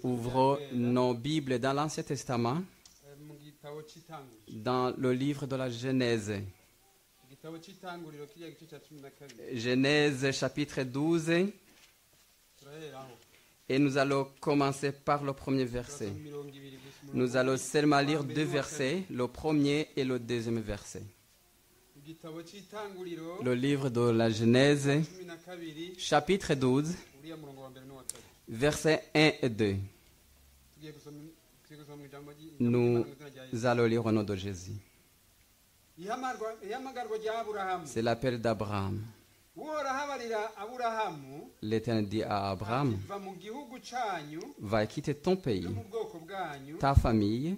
Kinyarwanda, nos Bibles dans l'Ancien Testament, dans le livre de la Genèse. Genèse chapitre 12. turaheraho Et nous allons commencer par le premier verset. Nous allons seulement lire deux versets, le premier et le deuxième verset. Le livre de la Genèse, chapitre 12, versets 1 et 2. tugiye gusoma tugiye gusoma mu ijambo ry'i- Nous allons lire au nom de Jésus. C'est l'appel d'Abraham. L'Éternel dit à Abraham, va quitter ton pays, ta famille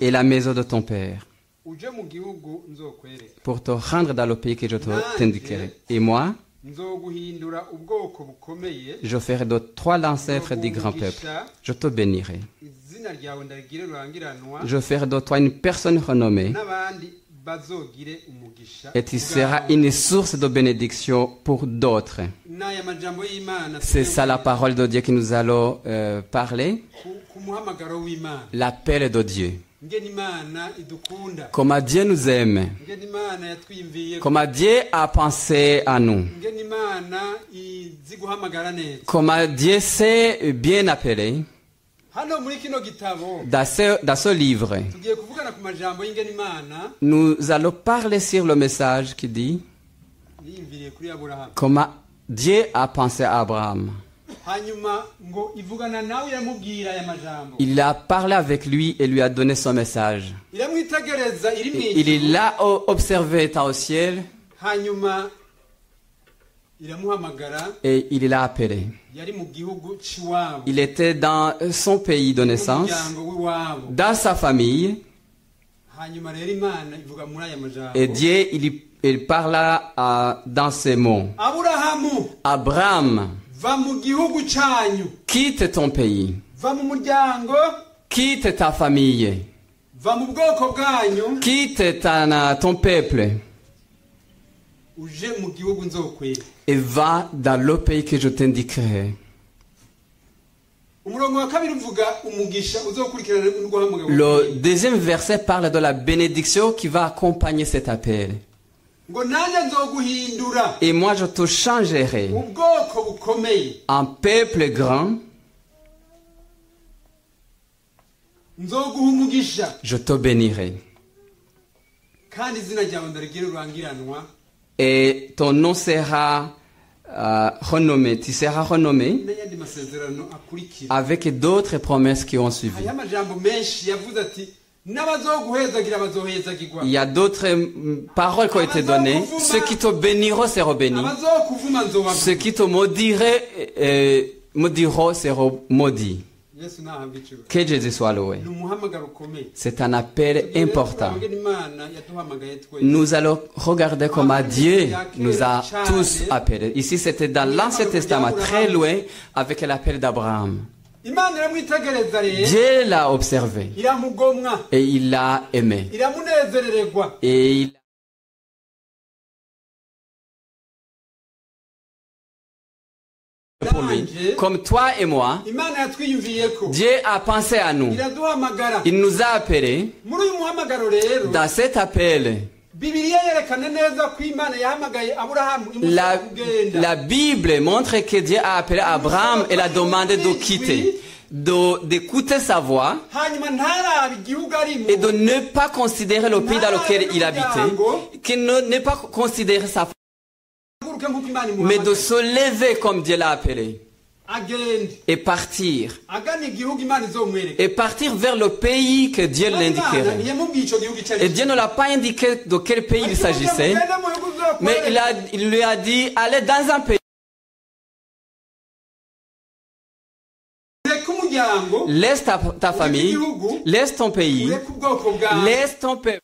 et la maison de ton père pour te rendre dans le pays que je t'indiquerai. Et moi, je ferai de toi l'ancêtre du grand peuple. Je te bénirai. Je ferai de toi une personne renommée et tu seras une source de bénédiction pour d'autres. C'est ça la parole de Dieu que nous allons euh, parler. L'appel de Dieu. Comment Dieu nous aime. Comment Dieu a pensé à nous. Comment Dieu s'est bien appelé. Dans ce, dans ce livre, nous allons parler sur le message qui dit comment Dieu a pensé à Abraham. Il a parlé avec lui et lui a donné son message. Il l'a observé étant au ciel. Et il l'a appelé. Il était dans son pays de naissance, dans sa famille, et Dieu, il, il parla à- dans ces mots. Abraham, quitte ton pays, quitte ta famille, quitte ta- ton peuple. Et va dans le pays que je t'indiquerai. Le deuxième verset parle de la bénédiction qui va accompagner cet appel. Et moi, je te changerai. En peuple grand, je te bénirai. Et ton nom sera euh, renommé, tu seras renommé avec d'autres promesses qui ont suivi. Il y a d'autres mm, paroles qui ont été données. Ceux qui te béniront seront bénis. Ceux qui te maudiraient, euh, maudiront seront maudits. Que Jésus soit loué. C'est un appel important. Nous allons regarder comment Dieu nous a tous appelés. Ici, c'était dans l'Ancien Testament, très loin, avec l'appel d'Abraham. Dieu l'a observé et il l'a aimé. Et il pour lui. Comme toi et moi, Dieu a pensé à nous. Il nous a appelés. Dans cet appel, la, Bible montre que Dieu a appelé Abraham et l'a demandé de quitter, d'écouter sa voix et de ne pas considérer le pays dans lequel il habitait, qu'il ne, ne pas considérer sa mais de se lever comme Dieu l'a appelé et partir. Et partir vers le pays que Dieu l'indiquerait. Et Dieu ne l'a pas indiqué de quel pays il s'agissait, mais il, a, il lui a dit, allez dans un pays. Laisse ta, ta famille, laisse ton pays, laisse ton peuple.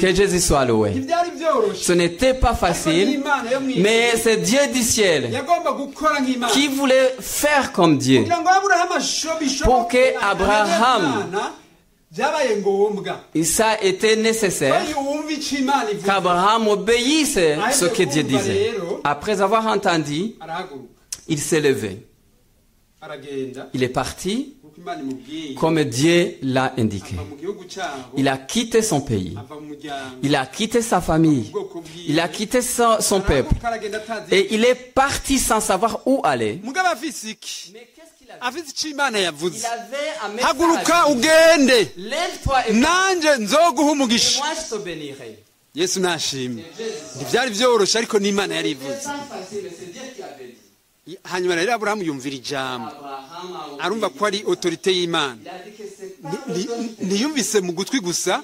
Que Jésus soit loué. Ce n'était pas facile, mais c'est Dieu du ciel qui voulait faire comme Dieu. Pour que Abraham- Et ça était nécessaire qu'Abraham obéisse ce que Dieu disait. Après avoir entendu, il s'est levé. Il est parti comme Dieu l'a indiqué. Il a quitté son pays. Il a quitté sa famille. Il a quitté son, son peuple. Et il est parti sans savoir où aller. Mais qu'est-ce qu'il icyo imana yavuze Il avait un message. haguruka ugende nanje nzoguha et umugisha moi je te bénirai. yesu nashimye ntibyari byoroshye ariko n'imana yari ivuze hanyuma rero aburahamu yumvira ijambo. Arumva ko ari otorite y'imana. Ntiyumvise mu gutwi gusa.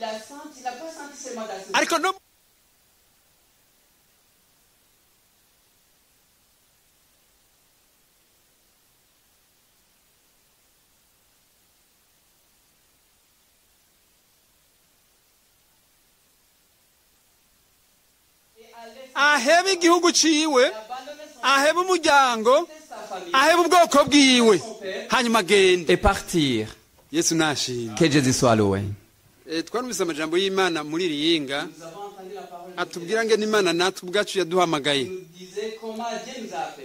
Ariko no aheba igihugu ciwe. aheba umuryango aheba ubwoko bwiwe. Hanyuma agende. Yesu nashimye kejezi swaruwe eh, twarumvise amajambo y'imana muri riyinga atubwira ngo n'imana natwe ubwacu yaduhamagaye.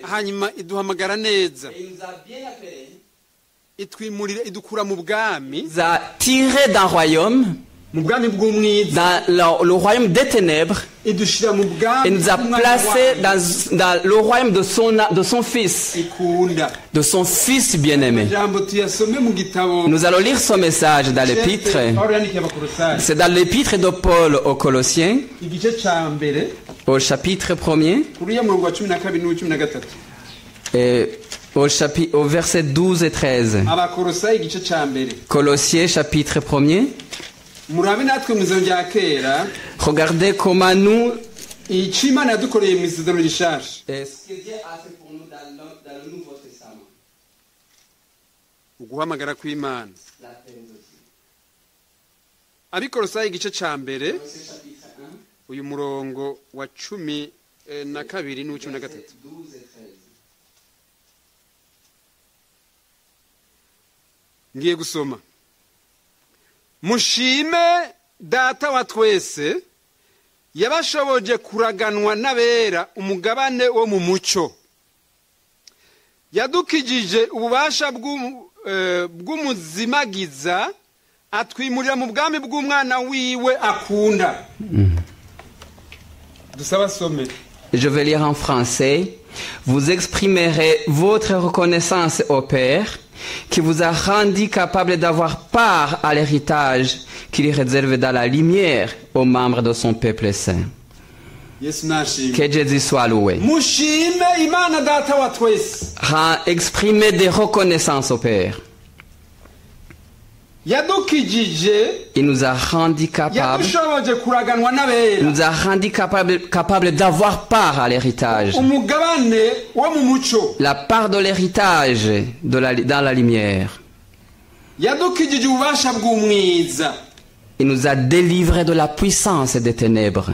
Hanyuma iduhamagara neza. Itwimurira idukura mu bwami. Za tire da royaume dans le, le royaume des ténèbres, et nous a placés dans, dans le royaume de son, de son fils, de son fils bien-aimé. Nous allons lire son message dans l'épître. C'est dans l'épître de Paul aux Colossiens, au chapitre 1er, uriya murongo wa cumi na kabiri n'uwa cumi na gatatu. Et au, chapitre, au verset 12 et 13. abakolosayi igice ca mbere. Colossiens chapitre 1er. murabe natwe mu izina rya kera. Regardez comment nous icyo imana yadukoreye mu isezerano rishasha uguhamagara kw'imana. Abikorosaye igice cya mbere uyu murongo wa cumi eh, na kabiri n'uw'icumi na gatatu. Ngiye gusoma. Mushime data wa twese yabashoboje kuraganwa n'abera umugabane wo mu muco yadukijije ububasha eh, bw'umuzimagiza atwimurira mu bwami bw'umwana wiwe akunda. Dusaba asome Je vais lire en français. Vous exprimerez votre reconnaissance au Père. Qui vous a rendu capable d'avoir part à l'héritage qu'il réserve dans la lumière aux membres de son peuple saint. nashimwe Que Jésus soit loué. Exprimez des reconnaissances au Père. Il nous a rendu capable, yadushoboje kuraganwa il nous a rendu capable, capable d'avoir part à l'héritage. La part de l'héritage dans la lumière. Il nous a délivrés de la puissance des ténèbres,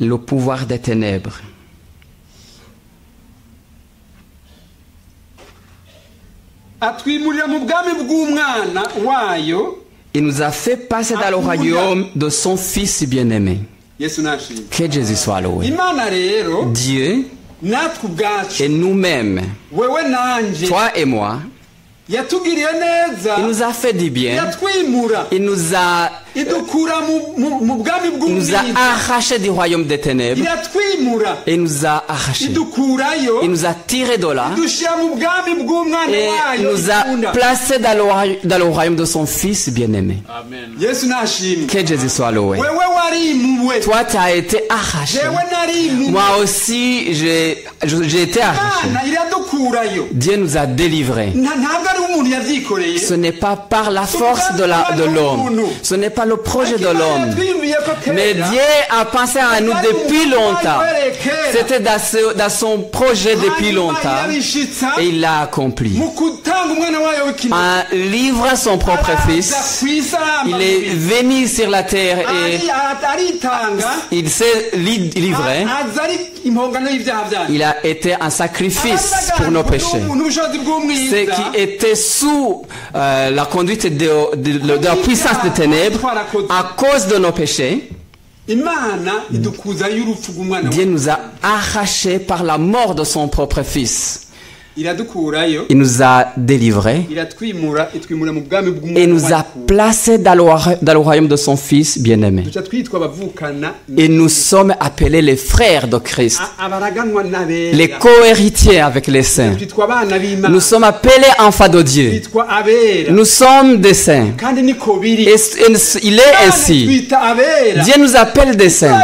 le pouvoir des ténèbres. Il nous a fait passer dans le royaume de son Fils bien-aimé. Que Jésus soit loué. Dieu et nous-mêmes, toi et moi, il nous a fait du bien. Il nous a, il nous a arrachés du royaume des ténèbres et il nous a arrachés. Il nous a tirés de là et il nous a placés dans le, roy- dans le royaume de son Fils bien-aimé. Que Jésus soit loué. Toi, tu as été arraché. Moi aussi, j'ai été arraché. imana iradukurayo Dieu nous a délivrés. Ce n'est pas par la force de l'homme. Ce n'est pas le projet de l'homme. Mais Dieu a pensé à nous depuis longtemps. C'était dans, ce- son projet depuis longtemps. Et il l'a accompli. En livrant son propre fils, il est venu sur la terre et il s'est li- livré. Il a été un sacrifice pour nos péchés. Ceux qui étaient sous euh, la conduite de, de- de la puissance des ténèbres, à cause de nos péchés, Dieu nous a arrachés par la mort de son propre Fils. Il nous a délivrés et nous a placés dans le, royaume de son Fils bien-aimé. Et nous sommes appelés les frères de Christ, les co-héritiers avec les saints. Nous sommes appelés enfants de Dieu. Nous sommes des saints. Et il est ainsi. Dieu nous appelle des saints.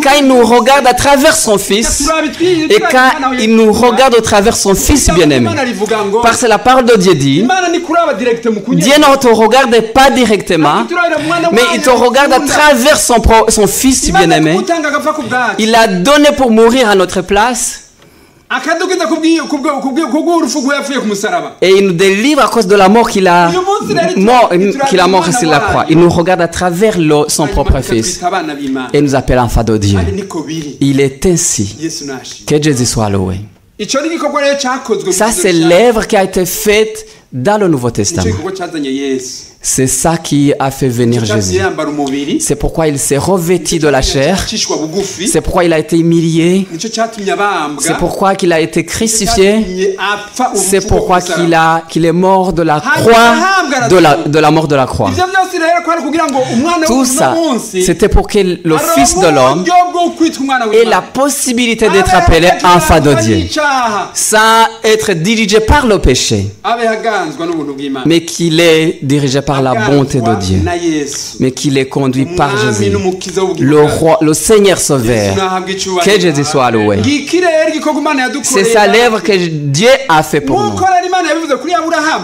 Quand il nous regarde à travers son Fils et quand il nous regarde au travers son Fils bien-aimé. Parce que la parole de Dieu dit, Dieu ne te regarde pas directement, mais il te regarde à travers son, pro- son Fils bien-aimé. Il a donné pour mourir à notre place et il nous délivre à cause de la mort qu'il a, mort, qu'il a mort sur la croix. Il nous regarde à travers son propre Fils et nous appelle enfants de Dieu. Il est ainsi. Que Jésus soit loué. Ça, c'est l'œuvre qui a été faite dans le Nouveau Testament. C'est ça qui a fait venir Jésus. C'est pourquoi il s'est revêtu de la chair. C'est pourquoi il a été humilié. C'est pourquoi qu'il a été crucifié. C'est pourquoi qu'il a, qu'il est mort de la croix, de la, de la mort de la croix. Tout ça, c'était pour que le Fils de l'homme ait la possibilité d'être appelé enfant de Dieu, sans être dirigé par le péché, mais qu'il est dirigé par la bonté de Dieu, mais qu'il est conduit par Jésus, le bwacu. roi, le Seigneur Sauveur. Que Jésus soit loué. yadukoreye C'est ça l'œuvre que Dieu a fait pour nous.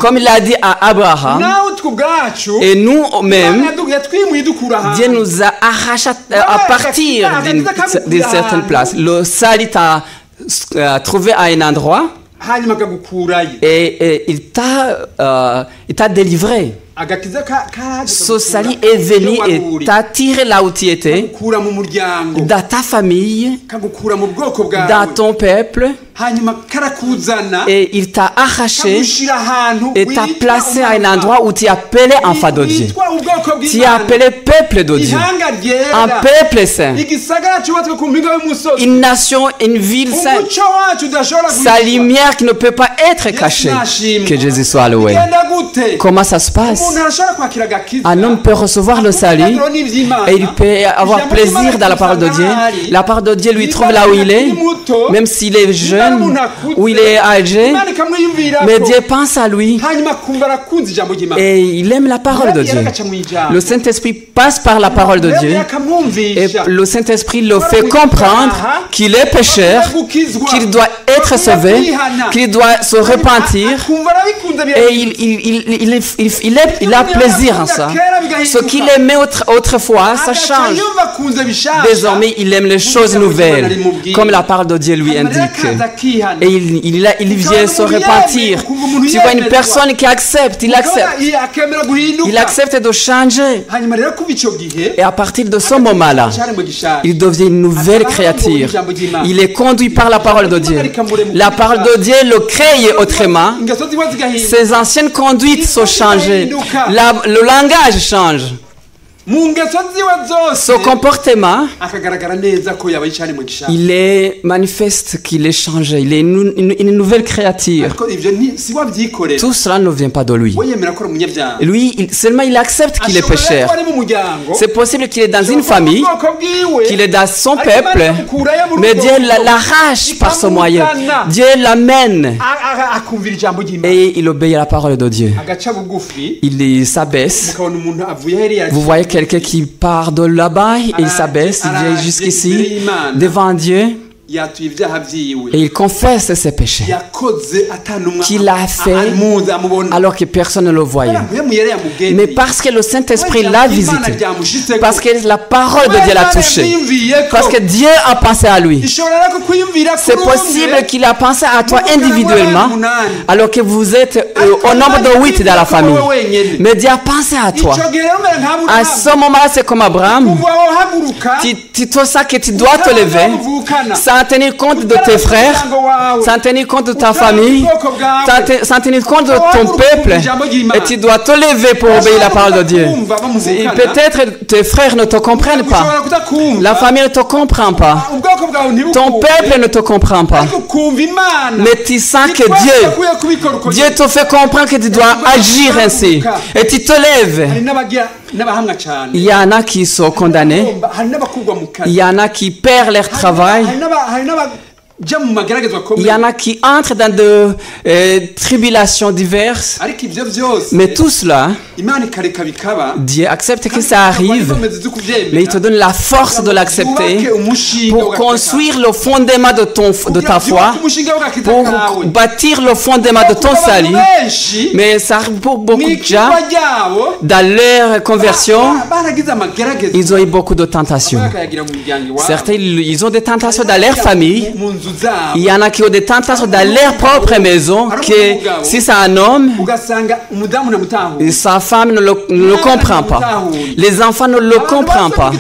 Comme il a dit à Abraham, et nous Imana mêmes, yadu- yatwimuye idukura ahantu Dieu nous a arraché à à partir d'une certaine place. Le salut t'a euh, trouvé à un endroit et, et il t'a euh, il t'a délivré. Kagukura salut est venu et t'a tiré là où tu étais, dans ta famille, dans ton peuple, et il t'a arraché. Et t'a placé à un endroit où tu appelé enfant de Dieu. Tu appelé peuple de Dieu, un peuple saint, une nation, une ville sainte. sa lumière qui ne peut pas être cachée. Que Jésus soit loué. Comment ça se passe? Un homme peut recevoir le salut et il peut avoir plaisir dans la parole de Dieu. La parole de Dieu lui trouve là où il est, même s'il est jeune ou il est âgé, mais Dieu pense à lui. ry'Imana et il aime la parole de Dieu. Le Saint-Esprit passe par la parole de Dieu. et le Saint-Esprit le fait comprendre qu'il est pécheur, qu'il doit être sauvé, qu'il doit se repentir. et il, il, il, il, est- il, a plaisir en ça. Ce qu'il aimait autre- autrefois, ça change. Désormais, il aime les choses nouvelles, comme la parole de Dieu lui indique. Et il, il, vient se repentir. Tu vois une personne qui accepte, il accepte. Il accepte de changer. Et à partir de ce moment-là, il devient une nouvelle créature. Il est conduit par la parole de Dieu. La parole de Dieu le crée autrement. Ses anciennes conduites sont changées. Le langage change. Mu ngeso ziwe zose Son comportement, akagaragara neza ko yaba yicari mu gishari il est manifeste qu'il est changé. Il est une, une- une nouvelle créature. Tout cela ne vient pas de lui. Lui, il- seulement il accepte qu'il est pécheur. C'est possible qu'il est dans une famille, qu'il est dans son peuple, mais Dieu la- l'arrache par ce moyen. Dieu l'amène et il obéit à la parole de Dieu. Il s'abaisse. Vous voyez quelqu'un qui part de là-bas et il s'abaisse, il vient jusqu'ici devant Dieu et il confesse ses péchés qu'il a fait alors que personne ne le voyait. Mais parce que le Saint-Esprit l'a visité, parce que la parole de Dieu l'a touché, parce que Dieu a pensé à lui, c'est possible qu'il a pensé à toi individuellement alors que vous êtes euh, au nombre de huit dans la famille. Mais Dieu a pensé à toi. À ce moment-là, c'est comme Abraham. Tu, tu, toi, ça que tu dois te lever sans tenir compte de tes frères, sans tenir compte de ta famille, sans, te- sans tenir compte de ton peuple. Et tu dois te lever pour obéir la parole de Dieu. Peut-être tes frères ne te comprennent pas. La famille ne te comprend pas. Ton peuple ne te comprend pas. Mais tu sens que Dieu, Dieu te fait comprendre que tu dois agir ainsi. Et tu te lèves. Cyane Il y en a qui sont condamnés. Il y en a qui perdent leur travail. Il y en a qui entrent dans de euh, tribulations diverses. Mais tout cela, Dieu accepte que ça arrive, mais il te donne la force de l'accepter pour construire le fondement de, ton, de ta foi, pour bâtir le fondement de ton salut. Mais ça arrive pour beaucoup de gens, dans leur conversion, ils ont eu beaucoup de tentations. Certains, ils ont des tentations dans leur famille. Il y en a qui ont des tentations dans leur propre maison, que si c'est un homme, sa femme ne le, ne le comprend pas. Les enfants ne le comprennent pas.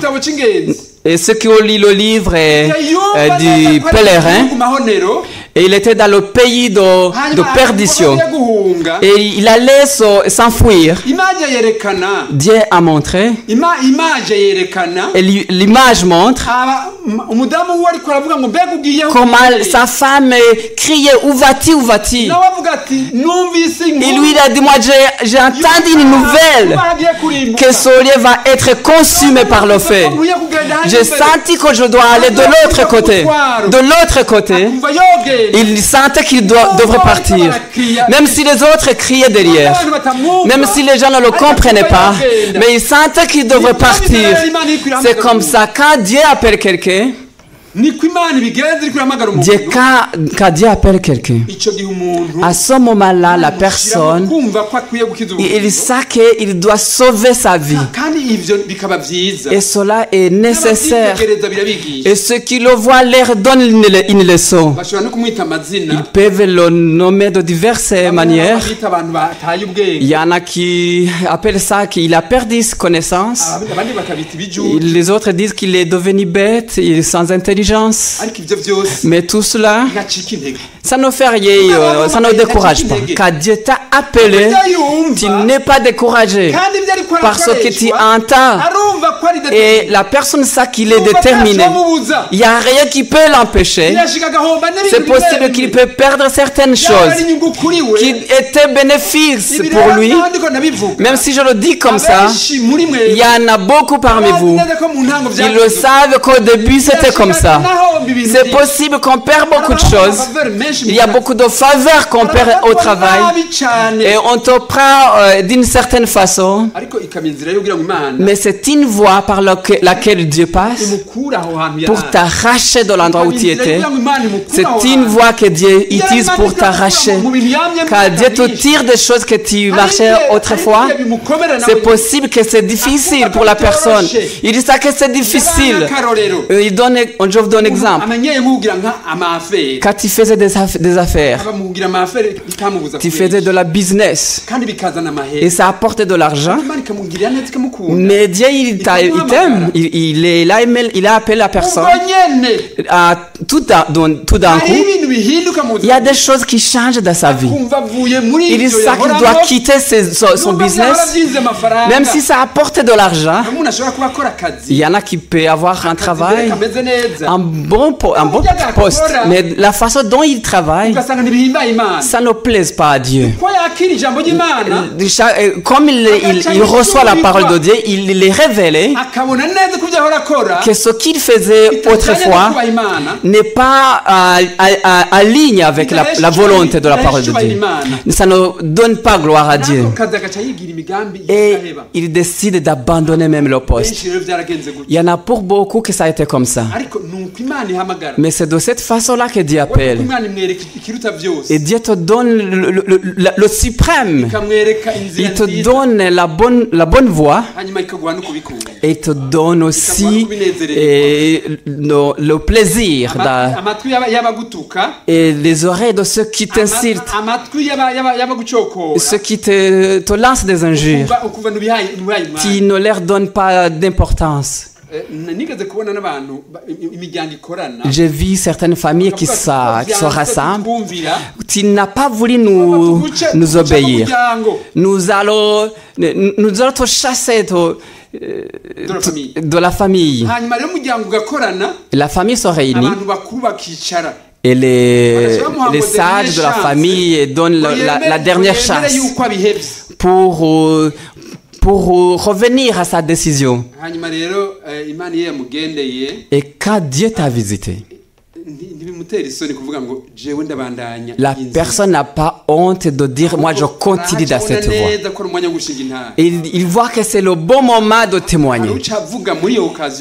Et ceux qui ont lu le livre euh, euh, du pèlerin, et il était dans le pays de, de perdition. Et il allait se- s'enfuir. Dieu a montré, et li- l'image montre comment sa femme criait Où vas-tu, où vas-tu? Et lui, il a dit Moi, j'ai entendu une nouvelle que ce lieu va être consumé par le feu. J'ai senti que je dois aller de l'autre côté. De l'autre côté. Il sentait qu'il devrait partir. Même si les autres criaient derrière. Même si les gens ne le comprenaient pas. Mais il sentait qu'il devrait partir. C'est comme ça, quand Dieu appelle quelqu'un, Dieu, quand, quand Dieu appelle quelqu'un, à ce moment-là, la personne, il, sait qu'il doit sauver sa vie. Et cela est nécessaire. Et ceux qui le voient leur donnent une, une leçon. Ils peuvent le nommer de diverses manières. Il y en a qui appellent ça qu'il a perdu Et ibijuju Les autres disent qu'il est devenu bête, il est sans intelligence. Mais tout cela, ça ne fait rien, euh, ça ne décourage pas. Car Dieu t'a appelé, tu n'es pas découragé. Parce que tu entends. Et la personne sait qu'il est déterminé. Il n'y a rien qui peut l'empêcher. C'est possible qu'il peut perdre certaines choses qui étaient bénéfices pour lui. Même si je le dis comme ça, il y en a beaucoup parmi vous. Ils le savent qu'au début c'était comme ça. C'est possible qu'on perd beaucoup de choses. Il y a beaucoup de faveurs qu'on perd au travail. Et on te prend euh, d'une certaine façon. Mais c'est une voie par laque- laquelle Dieu passe pour t'arracher de l'endroit où tu étais. C'est une voie que Dieu utilise pour t'arracher. Car Dieu te tire des choses que tu marchais autrefois. C'est possible que c'est difficile pour la personne. Il dit ça que c'est difficile. Il donne, je vous donne exemple. Quand tu faisais des, aff- des affaires, tu faisais de la business et ça apporte de l'argent. Mais Dieu, il t'a- il t'aime. Il, il, il a il appelé la personne. À, tout d'un coup, il y a des choses qui changent dans sa vie. Il dit ça qu'il doit quitter ses- son, business, même si ça apporte de l'argent. Il y en a qui peuvent avoir un travail, un bon, un bon poste, mais la façon dont il travaille, ça ne plaise pas à Dieu. ijambo ry'imana Cha- euh, Comme il, il- il reçoit la parole de Dieu, il il est révélé que ce qu'il faisait autrefois n'est pas à, à- à- à ligne avec la, volonté de la parole de Dieu. Ça ne donne pas gloire à Dieu. Et y'igaheba il décide d'abandonner même le poste. Il y en a pour beaucoup que ça a été comme ça. Mais c'est de cette façon-là que Dieu appelle. Et Dieu te donne le, le- le- le- suprême. Il te donne la bonne, la bonne voie. Et il te donne aussi eh, le, le plaisir Et les oreilles de ceux qui t'insultent, ceux qui te, te lancent des injures. Umwanya ne leur donnes pas d'importance. Eh, J'ai vu certaines familles qui, qui se "Tuvyanse, rassemblent. tutwumvira." Tu n'as pas voulu nous, nous obéir. Nous allons, nous allons te chasser de, de la famille de la famille. La se réunit et les, les sages de la famille donnent la, la- la dernière chance pour, euh, pour euh, revenir à sa décision. yamugendeye Et quand Dieu t'a visité, la iyi nzira." personne n'a pas honte de dire moi je continue dans cette voie. Il, il voit que c'est le bon moment de témoigner.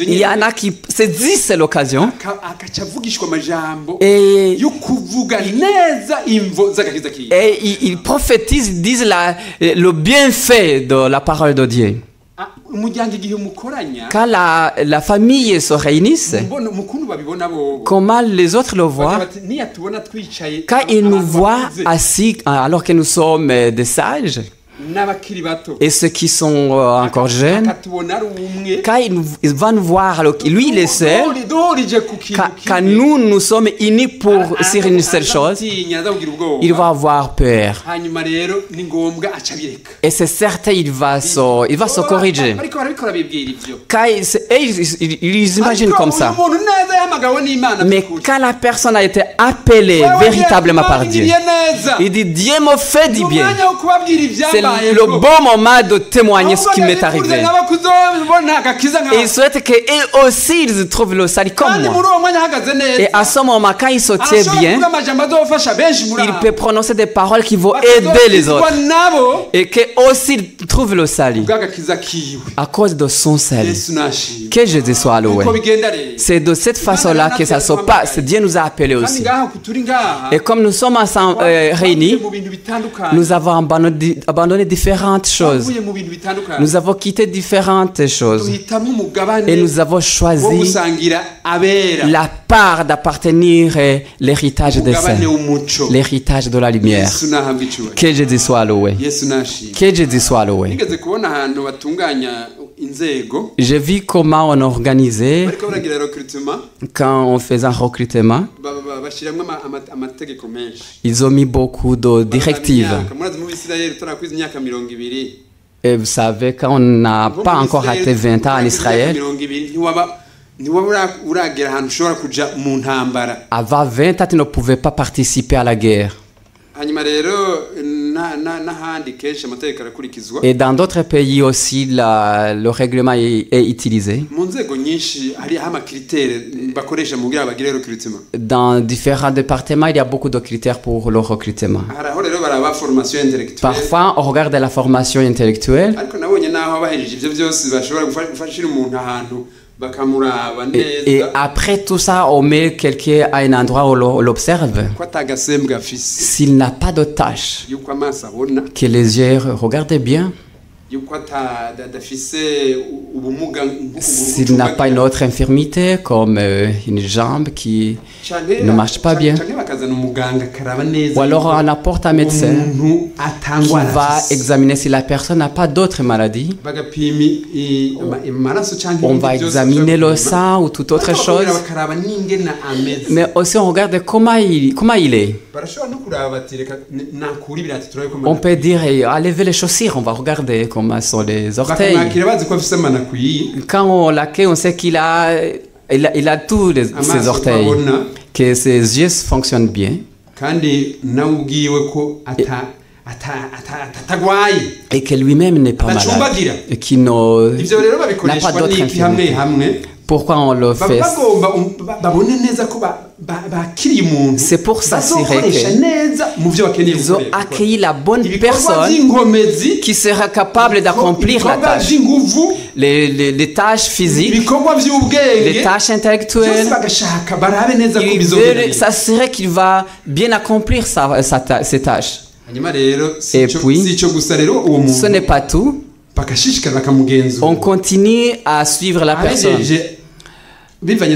Il y en a qui c'est l'occasion et, et ils, ils prophétisent, ils disent la, le bienfait de la parole de Dieu. Ah, Quand la, la famille se bobo comment les autres le voient? Quand ils nous voient assis alors que nous sommes euh, des sages et ceux qui sont euh, encore jeunes, quand il, nous- il va nous voir, lui il est seul, quand, nous nous sommes unis pour sur une seule chose, Azatinya, azakugira ubwoba. il va avoir peur. Et c'est certain, il va se, il va se corriger. Quand ils, ils, ils- ils imaginent comme ça. Mais quand la personne a été appelée véritablement par Dieu, il dit Dieu me fait du bien. C'est le bon moment de témoigner ce qui m'est arrivé. Et il souhaite qu'eux aussi ils trouvent le salut comme moi. Et à ce moment, quand il se tient bien, il peut prononcer des paroles qui vont aider les autres. Et qu'eux aussi ils trouvent le salut à cause de son salut. Que Jésus soit loué. uko bigenda rero C'est de cette façon-là que ça se passe. Dieu nous a appelés aussi. Et comme nous sommes ensemble, euh, réunis, nous avons abandonné, abandonné différentes choses. Nous avons quitté différentes choses. Et nous avons choisi la part d'appartenir à l'héritage des saints, l'héritage de la lumière. Que Jésus soit loué. Que Jésus soit loué. J'ai vu comment on organisait quand on faisait un recrutement. Ils ont mis beaucoup de directives. Et vous savez, quand on n'a pas encore atteint 20 ans en Israël, avant 20 ans, tu ne pouvais pas participer à la guerre. Et dans d'autres pays aussi, la- le règlement est, est utilisé. Dans différents départements, il y a beaucoup de critères pour le recrutement. Parfois, on regarde la formation intellectuelle et, après tout ça, on met quelqu'un à un endroit où l'on l'observe. S'il n'a pas de tâche, que les yeux regardent bien, s'il n'a pas une autre infirmité comme euh, une jambe qui... Ne marche pas bien. Ou alors on apporte un médecin qui va examiner si la personne n'a pas d'autres maladies. On va examiner le sang ou toute autre chose. Mais aussi on regarde comment il, comment il est. On peut dire, eh, levez les chaussures, on va regarder comment sont les orteils. Quand on l'accueille, on sait qu'il a, il a, il a tous les- ses orteils, twabona que ses yeux fonctionnent bien. Atagwaye et que lui-même n'est pas malade. et qu'il n'a pas babikoreshwa Pourquoi on le fait C'est pour s'assurer bazokoresha que neza mu vyo bakeneye Ils ont accueilli la bonne personne qui sera capable d'accomplir la tâche. Les, les- les tâches physiques, les tâches intellectuelles. bagashaka barabe neza ko Il bizogenda veut neza. s'assurer qu'il va bien accomplir sa, sa ses tâches. Et puis, Ce n'est pas tout. On continue à suivre la personne. Bivanye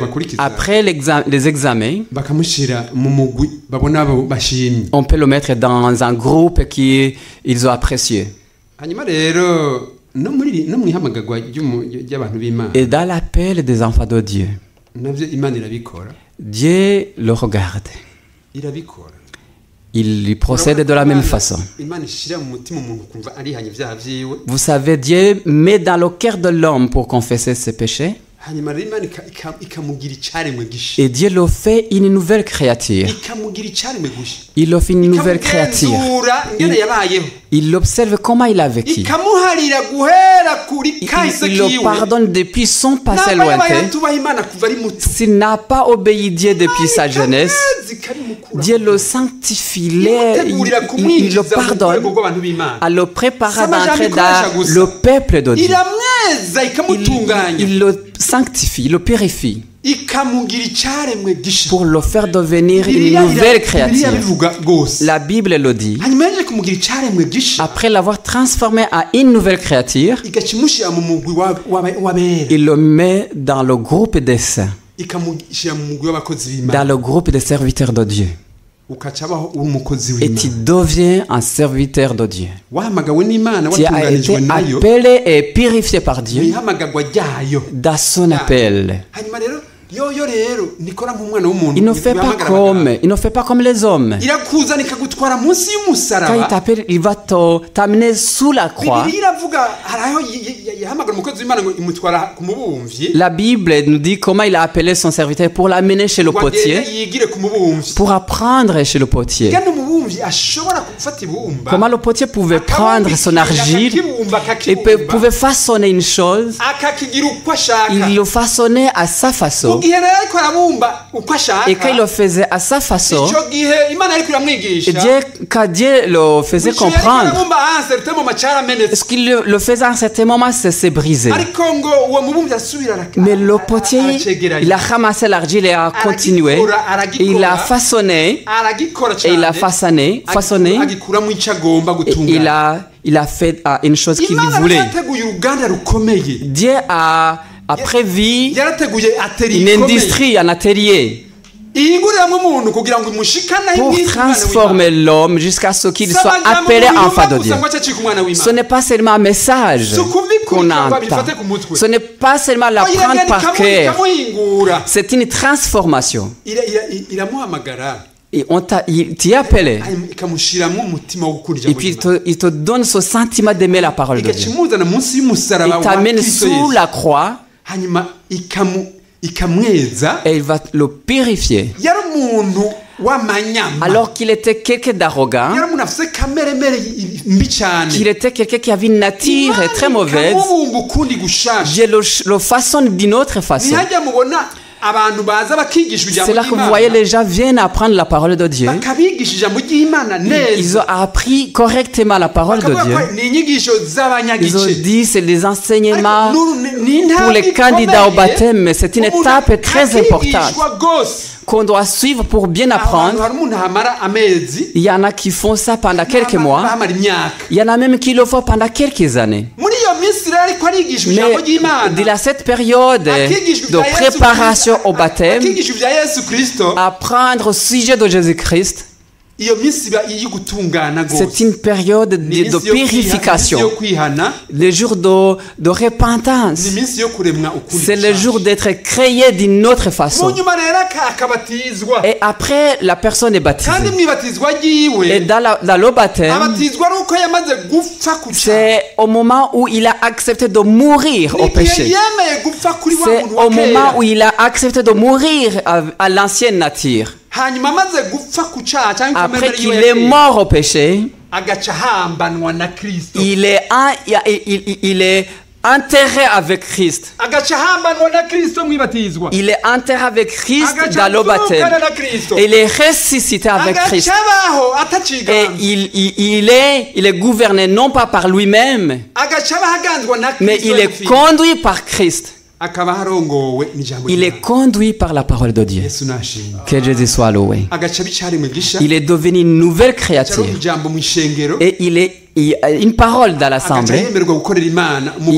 bakurikiza Après les examens, bakamushyira mu mugwi babona abo bashimye on peut le mettre dans un groupe qu'ils ont apprécié. hanyuma rero no muri no mu ihamagagwa ry'umu- ry'abantu b'imana et dans l'appel des enfants de Dieu. nabyo imana irabikora Dieu le regarde. irabikora Il lui procède de la même façon. Vous savez, Dieu met dans le cœur de l'homme pour confesser ses péchés. Et Dieu le fait une nouvelle créature. Il fait une nouvelle créature. Il observe comment il a vécu. Il, le pardonne depuis son passé lointain. S'il n'a pas obéi Dieu depuis sa jeunesse. Dieu le sanctifie, il, il- le pardonne, à le préparer d'entrer dans le peuple de Dieu. Il, le sanctifie, il le purifie pour le faire devenir une nouvelle créature. La Bible le dit. Après l'avoir transformé en une nouvelle créature, il le met dans le groupe des saints, dans le groupe des serviteurs de Dieu. Et tu deviens un serviteur de Dieu. Tu as été appelé et purifié par Dieu. Dans son appel. Il ne fait pas comme, il ne fait pas comme les hommes. Quand il t'appelle, il va t'amener sous la croix. La Bible nous dit comment il a appelé son serviteur pour l'amener chez le potier, pour apprendre chez le potier. Comment le potier pouvait prendre son argile et pouvait façonner une chose, il le façonnait à sa mu façon. gihe rero ariko arabumba uko ashaka Et quand il le faisait à sa façon, icyo gihe imana ariko et iramwigisha Dieu, quand Dieu le faisait comprendre, amenetse ce qu'il le, le faisait à un certain moment, c'est araka- Mais le potier, il a ramassé l'argile et a continué. Et il a façonné, et il a façonné, façonné, et il a, il a fait ah, une chose qu'il voulait. Dieu a, a prévu une industrie, un atelier pour transformer l'homme jusqu'à ce qu'il soit appelé enfant de Dieu. Ce n'est pas seulement un message qu'on entend. Ce n'est pas seulement l'apprendre par cœur. C'est une transformation. Et on t'a, il t'y appelé. gukunda Et puis il te, il te donne ce sentiment d'aimer la parole de Dieu. Il t'amène sous la croix et il va le purifier. Alors qu'il était quelqu'un d'arrogant, qu'il était quelqu'un qui avait une nature très mauvaise, Dieu le, le façonne d'une autre façon. C'est là que vous voyez les gens viennent apprendre la parole de Dieu. Ils ont appris correctement la parole de Dieu. Ils ont dit c'est des enseignements pour les candidats au baptême, mais c'est une étape très importante qu'on doit suivre pour bien apprendre. Il y en a qui font ça pendant quelques mois. Il y en a même qui le font pendant quelques années. Mais de la- cette période de préparation au baptême, apprendre au sujet de Jésus-Christ, c'est une période de, purification, les jours de, de repentance. C'est le jour d'être créé d'une autre façon. Et après, la personne est baptisée. Et dans, le baptême, c'est au moment où il a accepté de mourir au péché. C'est au moment où il a accepté de mourir à, à l'ancienne nature. Hanyuma amaze gupfa ku cyaha cyangwa Après qu'il est mort au péché, il est, en- il, il- il est enterré avec Christ. Il est enterré avec Christ dans le baptême. il est ressuscité avec Christ. Et il, il, il est, il est gouverné non pas par lui-même, mais il est conduit par Christ. Il est conduit par la parole de Dieu. Que Jésus soit loué. Il est devenu une nouvelle créature. Et il est une parole dans l'Assemblée.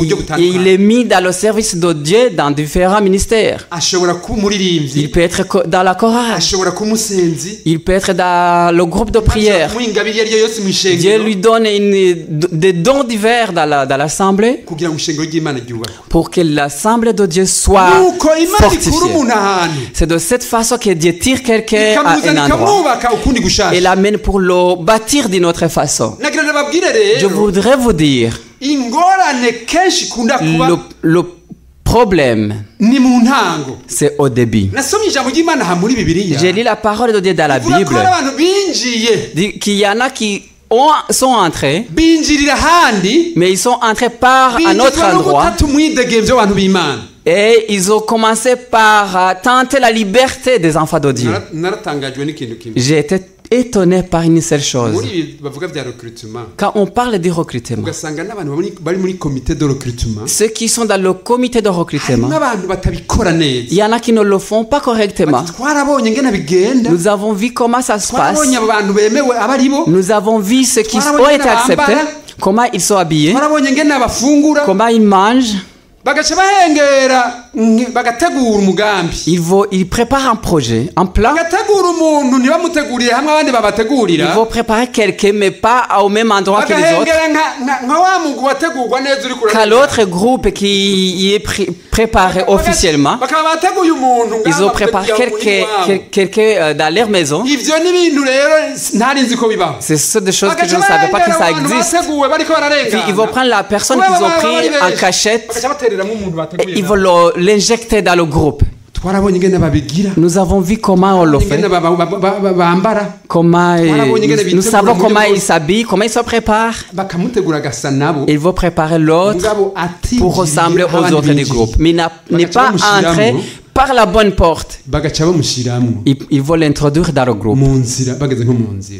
Il, il est mis dans le service de Dieu dans différents ministères. Il peut être dans la chorale. Il peut être dans le groupe de prière. Dieu lui donne une- des dons divers dans la- dans l'Assemblée pour que l'Assemblée de Dieu soit fortifiée. C'est de cette façon que Dieu tire quelqu'un à un endroit et l'amène pour le bâtir d'une autre façon. Je voudrais vous dire, le, le problème, c'est au début. J'ai lu la parole de Dieu dans la Bible, qu'il y en a qui ont- sont entrés, mais ils sont entrés par un autre endroit. et ils ont commencé par euh, tenter la liberté des enfants de Dieu. J'ai été étonné par une seule chose. Quand on parle de recrutement ceux qui sont dans le comité de recrutement, il y en a qui ne le font pas correctement. Nous avons vu comment ça se passe. Nous avons vu ceux qui ont été acceptés, comment ils sont habillés, comment ils mangent. Ils préparent un projet, un plan. babategurira vont préparer quelqu'un, mais pas au même endroit que les autres. Qu'à l'autre groupe qui y est pré- préparé officiellement, ils ont préparé quelqu'un euh, dans leur maison. C'est ce des choses que je ne savais pas que ça existe. Puis ils vont prendre la personne qu'ils ont pris en cachette et ils vont l'injecter dans le groupe. Nous avons vu comment on le fait, comment Voilà, nous, savons comment ils s'habillent, comment ils se nabo Ils vont préparer l'autre pour ressembler aux autres du groupe. Mais il n'est pas entré par la bonne porte. Ils, ils vont l'introduire dans le groupe.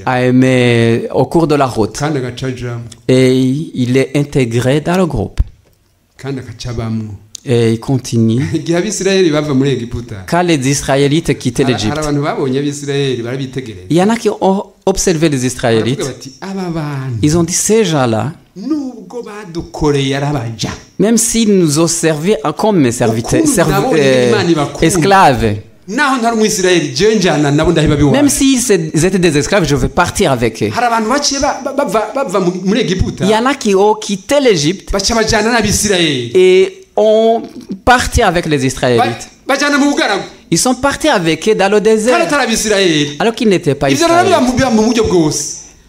Ah, mais au cours de la route. Et il est intégré dans le groupe. Et il continue. Quand les Israélites quittaient l'Égypte, il y en a qui ont observé les Israélites. Ils ont dit, ces gens-là, même s'ils nous ont servi comme mes serviteurs, euh, esclaves, même s'ils étaient des esclaves, je vais partir avec eux. Il y en a qui ont quitté l'Égypte. Et ont parti avec les Israélites. Ils sont partis avec eux dans le désert, alors qu'ils n'étaient pas Israélites.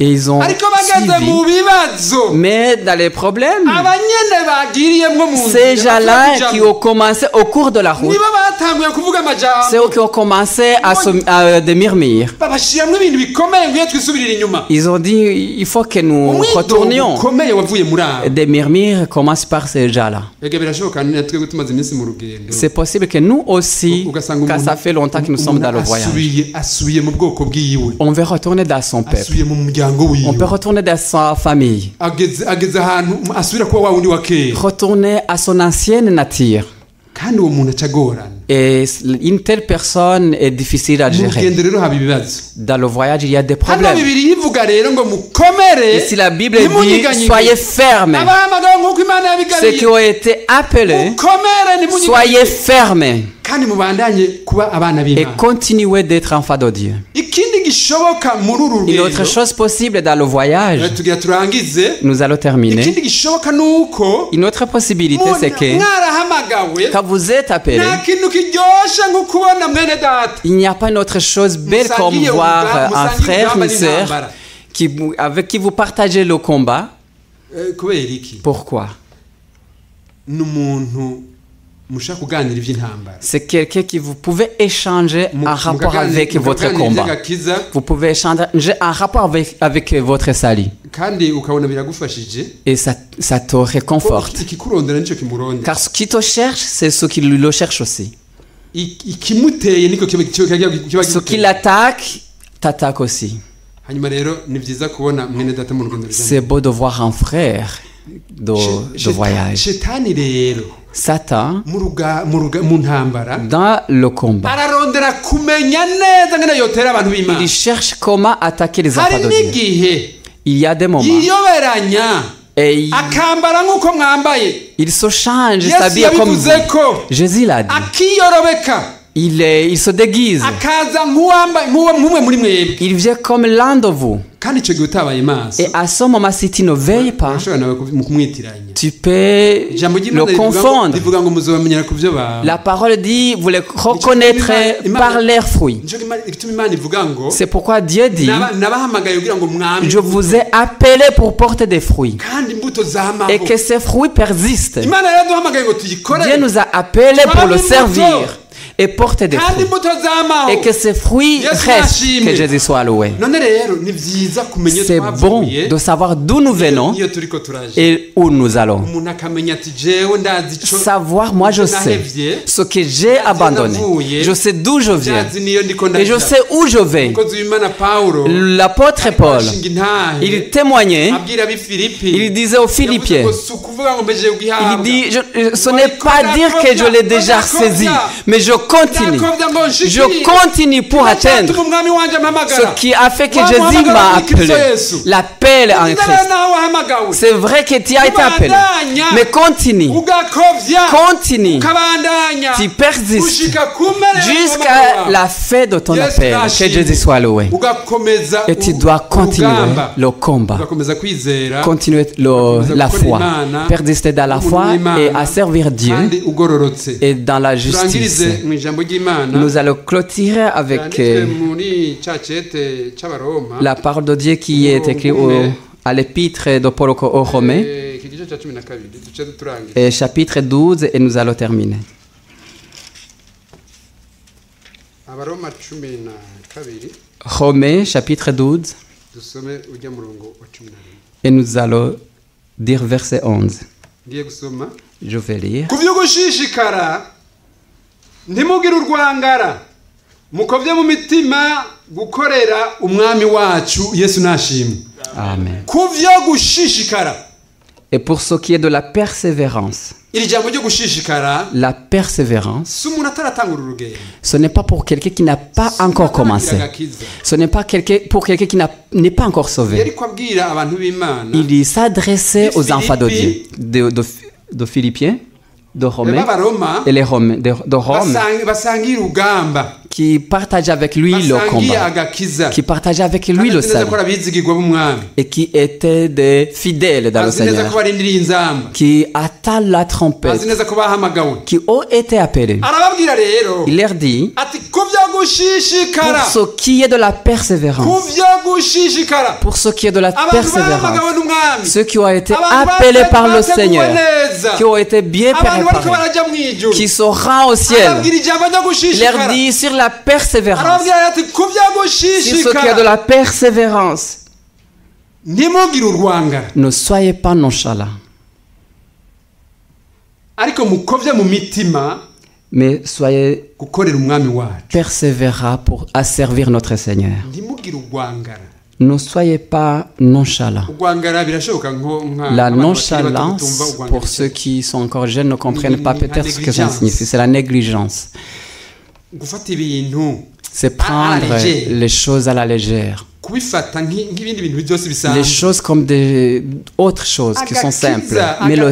Et ils ont suivi. Mais dans les problèmes, bagiriyemwo mu ces gens-là qui ont commencé au cours de la route, c'est eux qui ont commencé à, se, à inyuma Ils ont dit, il faut que nous retournions. Des murmures commencent par ces gens-là. rugendo C'est possible que nous aussi, umuntu- ça fait longtemps que nous sommes dans le voyage, on veut retourner dans son peuple. On peut retourner dans sa famille. ageze ageze ahantu asubira kuba wa wundi wa kera Retourner à son ancienne nature. kandi uwo muntu aca agorana Et une telle personne est difficile à gérer. Dans le voyage, il y a des problèmes. si la Bible dit, soyez fermes, ceux qui ont été appelés, soyez fermes et continuez d'être enfants de Dieu. Une autre chose possible dans le voyage, nous allons terminer. Une autre possibilité, c'est que quand vous êtes appelé, il n'y a pas une autre chose belle comme voir un frère, une sœur, qui, avec qui vous partagez le combat. Eh, Pourquoi? C'est quelqu'un qui vous pouvez échanger en rapport avec votre combat. Vous pouvez échanger en rapport avec, avec votre biragufashije Et ça, ça te réconforte. Car ce qui te cherche, c'est ce qui le cherche aussi. Ce qui l'attaque, t'attaque aussi. C'est beau de voir un frère de, de voyage. Satan, dans le combat, il cherche comment attaquer les enfants de Dieu. il y a des moments et il, se change, s'habille comme vous. Jésus l'a dit. Il, est- il se déguise. Il vient comme l'un de vous. Et à ce moment, si tu ne veilles pas, tu peux le confondre. La parole dit, vous les reconnaîtrez par leurs fruits. C'est pourquoi Dieu dit, "Naba- nabahamagaye kugira ngo mwame je vous ai appelé pour porter des fruits. Et que ces fruits persistent. Dieu nous a appelés pour le servir et porter des fruits. Et que ces fruits restent. Que Jésus soit loué. C'est bon de savoir d'où nous venons et où nous allons. Savoir, moi je sais ce que j'ai abandonné. Je sais d'où je viens. Et je sais où je vais. L'apôtre Paul, il témoignait, il disait aux Philippiens, il dit, je- ce n'est pas dire que je l'ai déjà saisi, mais je continue. Je continue pour atteindre ce qui a fait que Jésus m'a appelé. L'appel en Christ. C'est vrai que tu as été appelé, mais continue, continue, tu persistes jusqu'à la fin de ton appel. Que. Jésus soit loué. Et tu dois continuer le combat. Continuer le- la foi, persister dans la foi et à servir Dieu et dans la justice. Nous allons clôturer avec euh, la parole de Dieu qui est écrite au- l'épître de Paul chapitre 12, et nous allons terminer. Romains, chapitre 12, dusome ujya murongo wa cumi na rimwe et nous allons dire verset 11. ngiye gusoma Je vais lire. mitima Amen. Et pour ce qui est de la persévérance, la persévérance, ce n'est pas pour quelqu'un qui n'a pas encore commencé. Ce n'est pas pour quelqu'un qui n'est pas encore sauvé. Il s'adressait aux enfants de Dieu, de, de, de Philippiens, de Romains et les Romains, de, de Rome, qui partageaient avec lui le combat, qui partageaient avec lui le salut. et qui étaient des fidèles dans le Seigneur, qui attendent la trompette, qui ont été appelés. Il leur dit, pour ce qui est de la persévérance, pour ce qui est de la persévérance, ceux qui ont été appelés par le Seigneur, qui ont été bien préparés, qui se rendent au ciel, il leur dit sur la persévérance, arababwira ati ku byo sur ce qui est de la persévérance, ne soyez pas mitima mais soyez persévérants pour asservir notre Seigneur. Ne soyez pas nonchalants. La nonchalance, pour ceux qui sont encore jeunes, ne comprennent pas peut-être ce que ça signifie. C'est la négligence. C'est prendre les choses à la légère. Les choses comme des autres choses qui sont simples. Mais le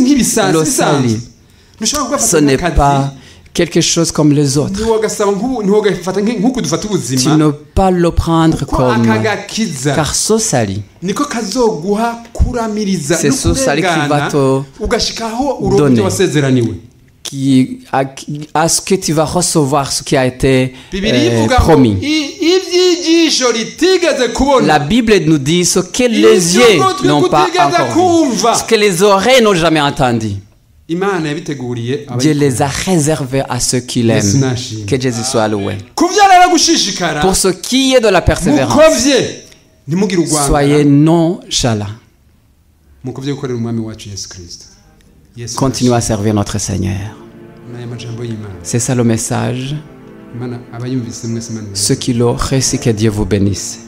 nk'ibisanzwe le ntushobora ce n'est pas quelque chose comme les autres. Tu ne pas le prendre comme... Car ce kuramiriza C'est ce salut qui va te donner. Qui, à, à ce que tu vas recevoir ce qui a été euh, promis. La Bible nous dit ce que les yeux n'ont pas encore vu, ce que les oreilles n'ont jamais entendu. Dieu les a réservés à ceux qui l'aiment. Que Jésus soit loué. Pour ce qui est de la persévérance, soyez nonchalants. Continuez à servir notre Seigneur. C'est ça le message. Ceux qui l'ont reçu, que Dieu vous bénisse.